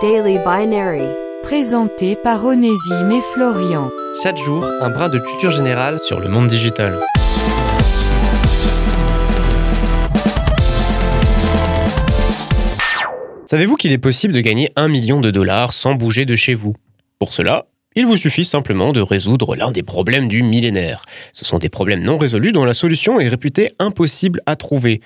Daily Binary. Présenté par Onésime et Florian. Chaque jour, un brin de culture générale sur le monde digital. Savez-vous qu'il est possible de gagner un million de dollars sans bouger de chez vous? Pour cela, il vous suffit simplement de résoudre l'un des problèmes du millénaire. Ce sont des problèmes non résolus dont la solution est réputée impossible à trouver.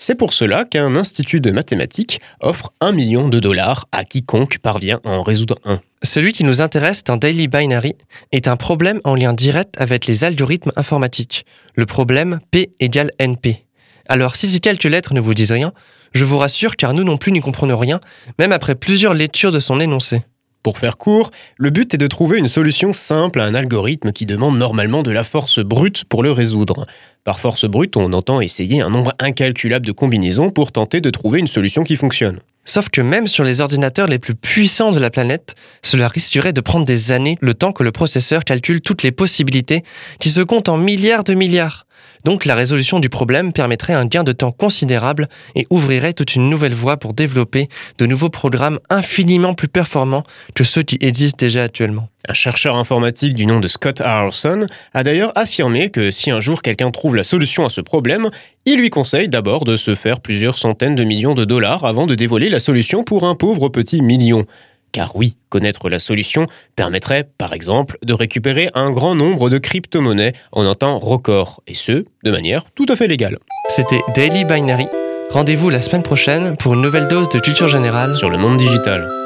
C'est pour cela qu'un institut de mathématiques offre un million de dollars à quiconque parvient à en résoudre un. Celui qui nous intéresse dans Daily Binary est un problème en lien direct avec les algorithmes informatiques. Le problème P égale NP. Alors si ces quelques lettres ne vous disent rien, je vous rassure car nous non plus n'y comprenons rien, même après plusieurs lectures de son énoncé. Pour faire court, le but est de trouver une solution simple à un algorithme qui demande normalement de la force brute pour le résoudre. Par force brute, on entend essayer un nombre incalculable de combinaisons pour tenter de trouver une solution qui fonctionne. Sauf que même sur les ordinateurs les plus puissants de la planète, cela risquerait de prendre des années le temps que le processeur calcule toutes les possibilités qui se comptent en milliards de milliards. Donc la résolution du problème permettrait un gain de temps considérable et ouvrirait toute une nouvelle voie pour développer de nouveaux programmes infiniment plus performants que ceux qui existent déjà actuellement. Un chercheur informatique du nom de Scott Harrelson a d'ailleurs affirmé que si un jour quelqu'un trouve la solution à ce problème, il lui conseille d'abord de se faire plusieurs centaines de millions de dollars avant de dévoiler la solution pour un pauvre petit million. Car oui, connaître la solution permettrait, par exemple, de récupérer un grand nombre de crypto-monnaies en un temps record, et ce, de manière tout à fait légale. C'était Daily Binary. Rendez-vous la semaine prochaine pour une nouvelle dose de culture générale sur le monde digital.